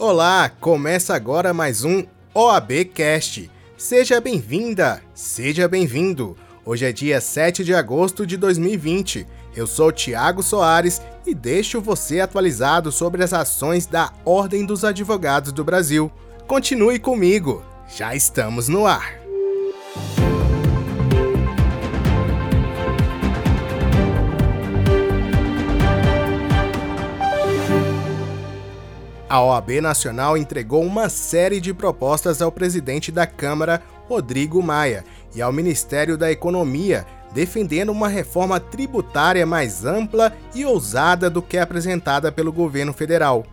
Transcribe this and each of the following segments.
Olá, começa agora mais um OAB Cast. Seja bem-vinda, seja bem-vindo. Hoje é dia 7 de agosto de 2020. Eu sou Tiago Soares e deixo você atualizado sobre as ações da Ordem dos Advogados do Brasil. Continue comigo, já estamos no ar. A OAB Nacional entregou uma série de propostas ao presidente da Câmara, Rodrigo Maia, e ao Ministério da Economia, defendendo uma reforma tributária mais ampla e ousada do que apresentada pelo governo federal.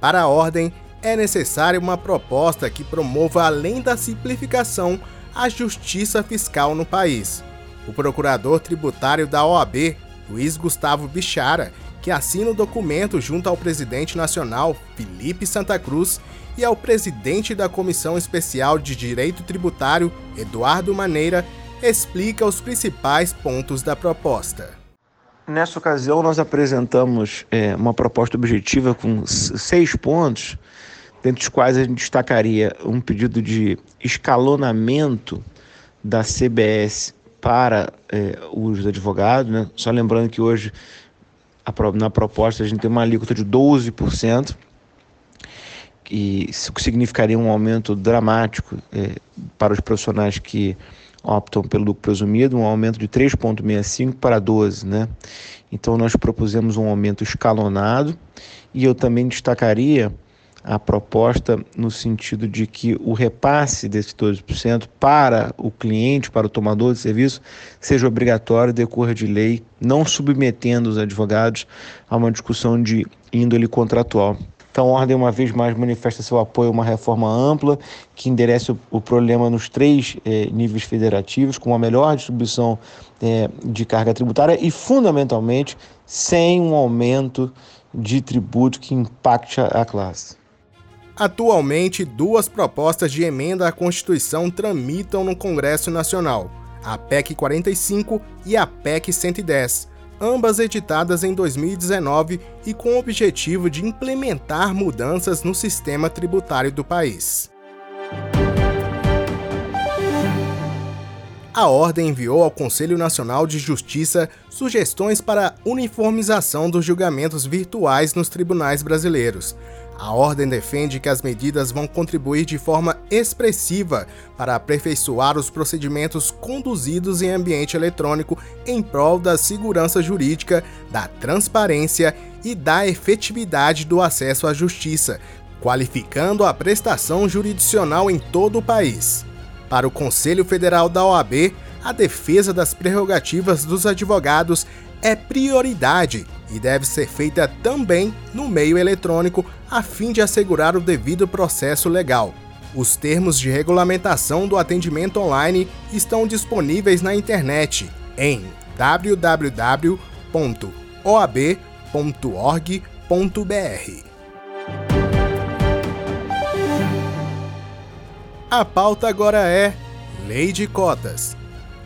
Para a ordem, é necessária uma proposta que promova, além da simplificação, a justiça fiscal no país. O procurador tributário da OAB, Luiz Gustavo Bichara, que assina o documento junto ao presidente nacional, Felipe Santa Cruz, e ao presidente da Comissão Especial de Direito Tributário, Eduardo Maneira, explica os principais pontos da proposta. Nessa ocasião, nós apresentamos é, uma proposta objetiva com seis pontos, dentre os quais a gente destacaria um pedido de escalonamento da CBS para é, os advogados. Né? Só lembrando que hoje na proposta a gente tem uma alíquota de 12%, e isso significaria um aumento dramático é, para os profissionais que optam pelo lucro presumido, um aumento de 3,65 para 12, né? Então nós propusemos um aumento escalonado e eu também destacaria a proposta no sentido de que o repasse desse 12% para o cliente, para o tomador de serviço, seja obrigatório, decorra de lei, não submetendo os advogados a uma discussão de índole contratual. Então, a Ordem, uma vez mais, manifesta seu apoio a uma reforma ampla que enderece o, problema nos três eh, níveis federativos, com uma melhor distribuição eh, de carga tributária e, fundamentalmente, sem um aumento de tributo que impacte a classe. Atualmente, duas propostas de emenda à Constituição tramitam no Congresso Nacional: a PEC 45 e a PEC 110, ambas editadas em 2019 e com o objetivo de implementar mudanças no sistema tributário do país. A Ordem enviou ao Conselho Nacional de Justiça sugestões para uniformização dos julgamentos virtuais nos tribunais brasileiros. A Ordem defende que as medidas vão contribuir de forma expressiva para aperfeiçoar os procedimentos conduzidos em ambiente eletrônico em prol da segurança jurídica, da transparência e da efetividade do acesso à justiça, qualificando a prestação jurisdicional em todo o país. Para o Conselho Federal da OAB, a defesa das prerrogativas dos advogados é prioridade e deve ser feita também no meio eletrônico a fim de assegurar o devido processo legal. Os termos de regulamentação do atendimento online estão disponíveis na internet em www.oab.org.br. A pauta agora é Lei de Cotas.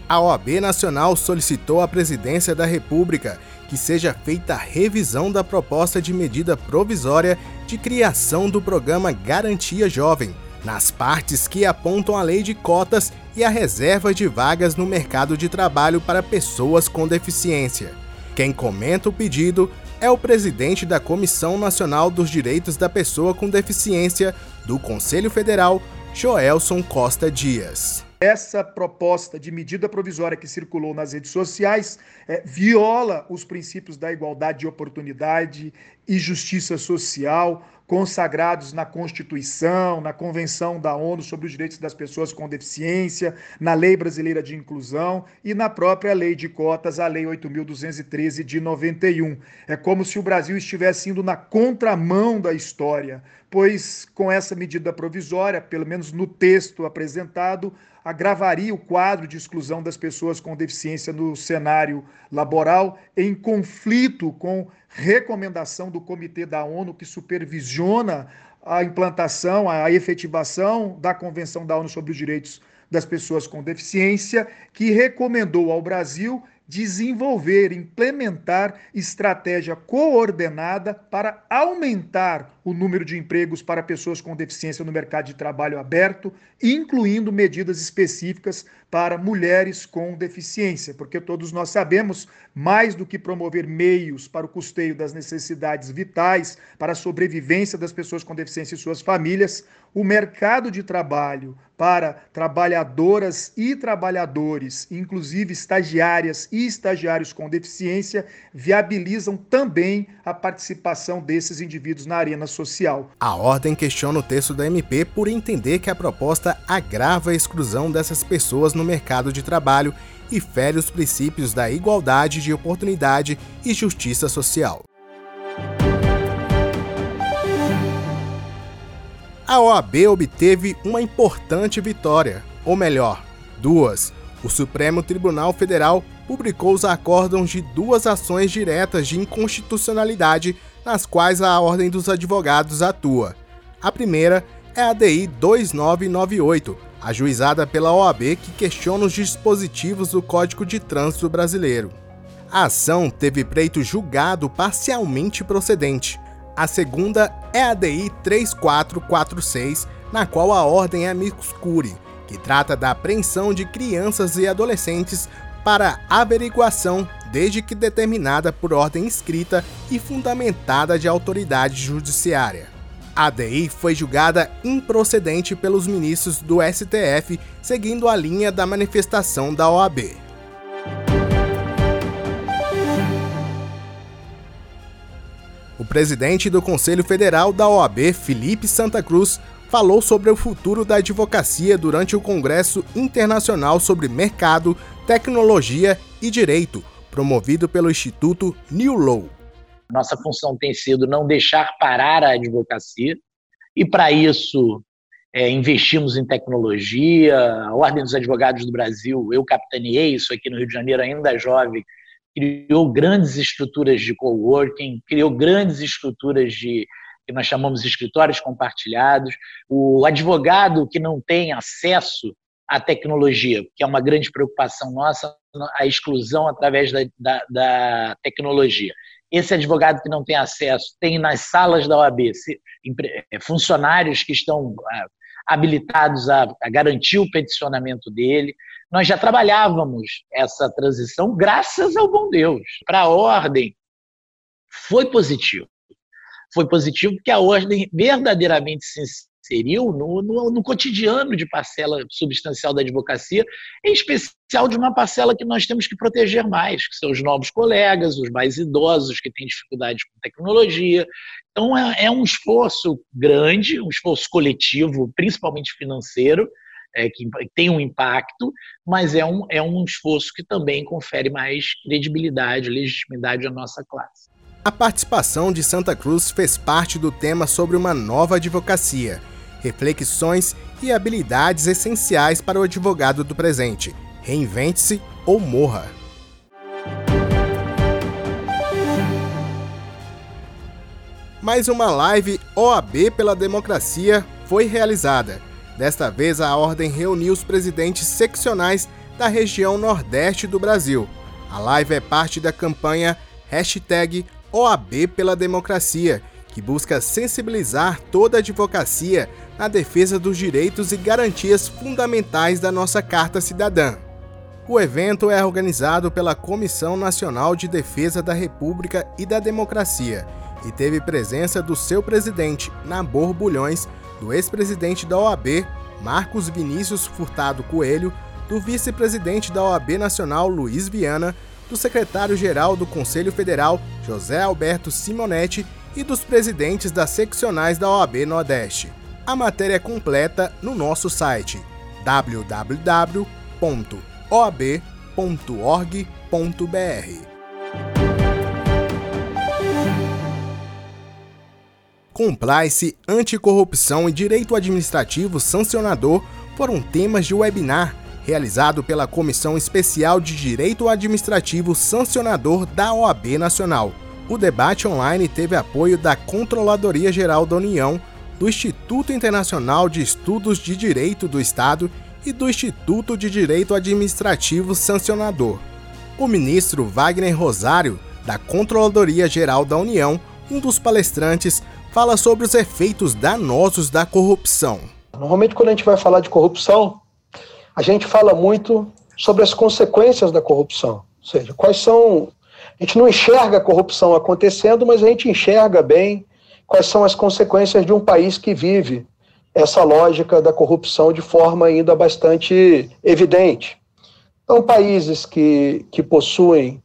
A OAB Nacional solicitou à Presidência da República que seja feita a revisão da proposta de medida provisória de criação do programa Garantia Jovem, nas partes que apontam a lei de cotas e a reserva de vagas no mercado de trabalho para pessoas com deficiência. Quem comenta o pedido é o presidente da Comissão Nacional dos Direitos da Pessoa com Deficiência do Conselho Federal, Joelson Costa Dias essa proposta de medida provisória que circulou nas redes sociais é, viola os princípios da igualdade de oportunidade e justiça social consagrados na Constituição, na Convenção da ONU sobre os Direitos das Pessoas com Deficiência, na Lei Brasileira de Inclusão e na própria Lei de Cotas, a Lei 8.213 de 91. É como se o Brasil estivesse indo na contramão da história, pois com essa medida provisória, pelo menos no texto apresentado, agravaria o quadro de exclusão das pessoas com deficiência no cenário laboral, em conflito com recomendação do Comitê da ONU que supervisiona a implantação, a efetivação da Convenção da ONU sobre os Direitos das Pessoas com Deficiência, que recomendou ao Brasil desenvolver, implementar estratégia coordenada para aumentar o número de empregos para pessoas com deficiência no mercado de trabalho aberto, incluindo medidas específicas para mulheres com deficiência, porque todos nós sabemos, mais do que promover meios para o custeio das necessidades vitais, para a sobrevivência das pessoas com deficiência e suas famílias, o mercado de trabalho para trabalhadoras e trabalhadores, inclusive estagiárias e estagiários com deficiência, viabilizam também a participação desses indivíduos na arena social. A ordem questiona o texto da MP por entender que a proposta agrava a exclusão dessas pessoas no mercado de trabalho e fere os princípios da igualdade de oportunidade e justiça social. a OAB obteve uma importante vitória, ou melhor, duas. O Supremo Tribunal Federal publicou os acórdãos de duas ações diretas de inconstitucionalidade nas quais a Ordem dos Advogados atua. A primeira é a DI 2998, ajuizada pela OAB que questiona os dispositivos do Código de Trânsito Brasileiro. A ação teve pleito julgado parcialmente procedente. A segunda é a DI 3446, na qual a ordem é amicus curiae, que trata da apreensão de crianças e adolescentes para averiguação desde que determinada por ordem escrita e fundamentada de autoridade judiciária. A DI foi julgada improcedente pelos ministros do STF, seguindo a linha da manifestação da OAB. O presidente do Conselho Federal da OAB, Felipe Santa Cruz, falou sobre o futuro da advocacia durante o Congresso Internacional sobre Mercado, Tecnologia e Direito, promovido pelo Instituto New Law. Nossa função tem sido não deixar parar a advocacia, e para isso é, investimos em tecnologia. A Ordem dos Advogados do Brasil, eu capitaneei isso aqui no Rio de Janeiro, ainda jovem, criou grandes estruturas de coworking, criou grandes estruturas de que nós chamamos de escritórios compartilhados. O advogado que não tem acesso à tecnologia, que é uma grande preocupação nossa, a exclusão através da, da, da tecnologia. Esse advogado que não tem acesso tem nas salas da OAB funcionários que estão ah, habilitados a, a garantir o peticionamento dele. Nós já trabalhávamos essa transição graças ao bom Deus. Para a ordem, foi positivo. Foi positivo porque a ordem verdadeiramente se inseriu no, no, no, cotidiano de parcela substancial da advocacia, em especial de uma parcela que nós temos que proteger mais, que são os novos colegas, os mais idosos que têm dificuldades com tecnologia. Então, é, é um esforço grande, um esforço coletivo, principalmente financeiro, é, que tem um impacto, mas é um, é um esforço que também confere mais credibilidade, legitimidade à nossa classe. A participação de Santa Cruz fez parte do tema sobre uma nova advocacia, reflexões e habilidades essenciais para o advogado do presente. Reinvente-se ou morra. Mais uma live OAB pela Democracia foi realizada. Desta vez, a ordem reuniu os presidentes seccionais da região Nordeste do Brasil. A live é parte da campanha OAB pela Democracia, que busca sensibilizar toda a advocacia na defesa dos direitos e garantias fundamentais da nossa Carta Cidadã. O evento é organizado pela Comissão Nacional de Defesa da República e da Democracia e teve presença do seu presidente, Nabor Bulhões, do ex-presidente da OAB, Marcos Vinícius Furtado Coelho, do vice-presidente da OAB Nacional, Luiz Viana, do secretário-geral do Conselho Federal, José Alberto Simonetti, e dos presidentes das seccionais da OAB Nordeste. A matéria é completa no nosso site www.oab.org.br. Compliance, anticorrupção e direito administrativo sancionador foram temas de webinar realizado pela Comissão Especial de Direito Administrativo Sancionador da OAB Nacional. O debate online teve apoio da Controladoria Geral da União, do Instituto Internacional de Estudos de Direito do Estado e do Instituto de Direito Administrativo Sancionador. O ministro Wagner Rosário, da Controladoria Geral da União, um dos palestrantes, fala sobre os efeitos danosos da corrupção. Normalmente, quando a gente vai falar de corrupção, a gente fala muito sobre as consequências da corrupção. Ou seja, quais são. A gente não enxerga a corrupção acontecendo, mas a gente enxerga bem quais são as consequências de um país que vive essa lógica da corrupção de forma ainda bastante evidente. Então, países que, que possuem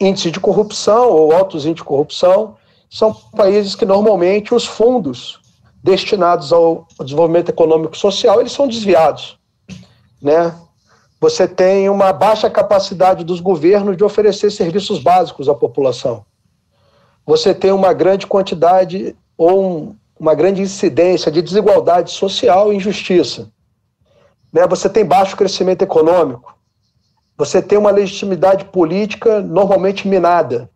índice de corrupção ou altos índices de corrupção são países que normalmente os fundos destinados ao desenvolvimento econômico e social eles são desviados, né? Você tem uma baixa capacidade dos governos de oferecer serviços básicos à população. Você tem uma grande quantidade ou um, uma grande incidência de desigualdade social e injustiça. Né? Você tem baixo crescimento econômico. Você tem uma legitimidade política normalmente minada,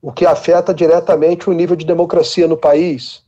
o que afeta diretamente o nível de democracia no país.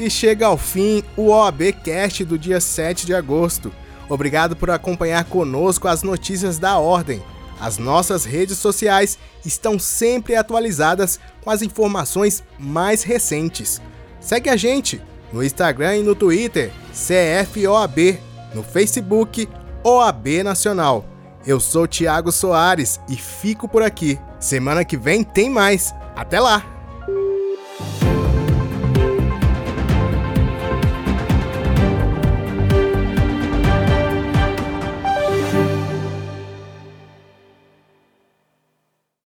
E chega ao fim o OAB Cast do dia 7 de agosto. Obrigado por acompanhar conosco as notícias da Ordem. As nossas redes sociais estão sempre atualizadas com as informações mais recentes. Segue a gente no Instagram e no Twitter, CFOAB, no Facebook, OAB Nacional. Eu sou Thiago Soares e fico por aqui. Semana que vem tem mais. Até lá!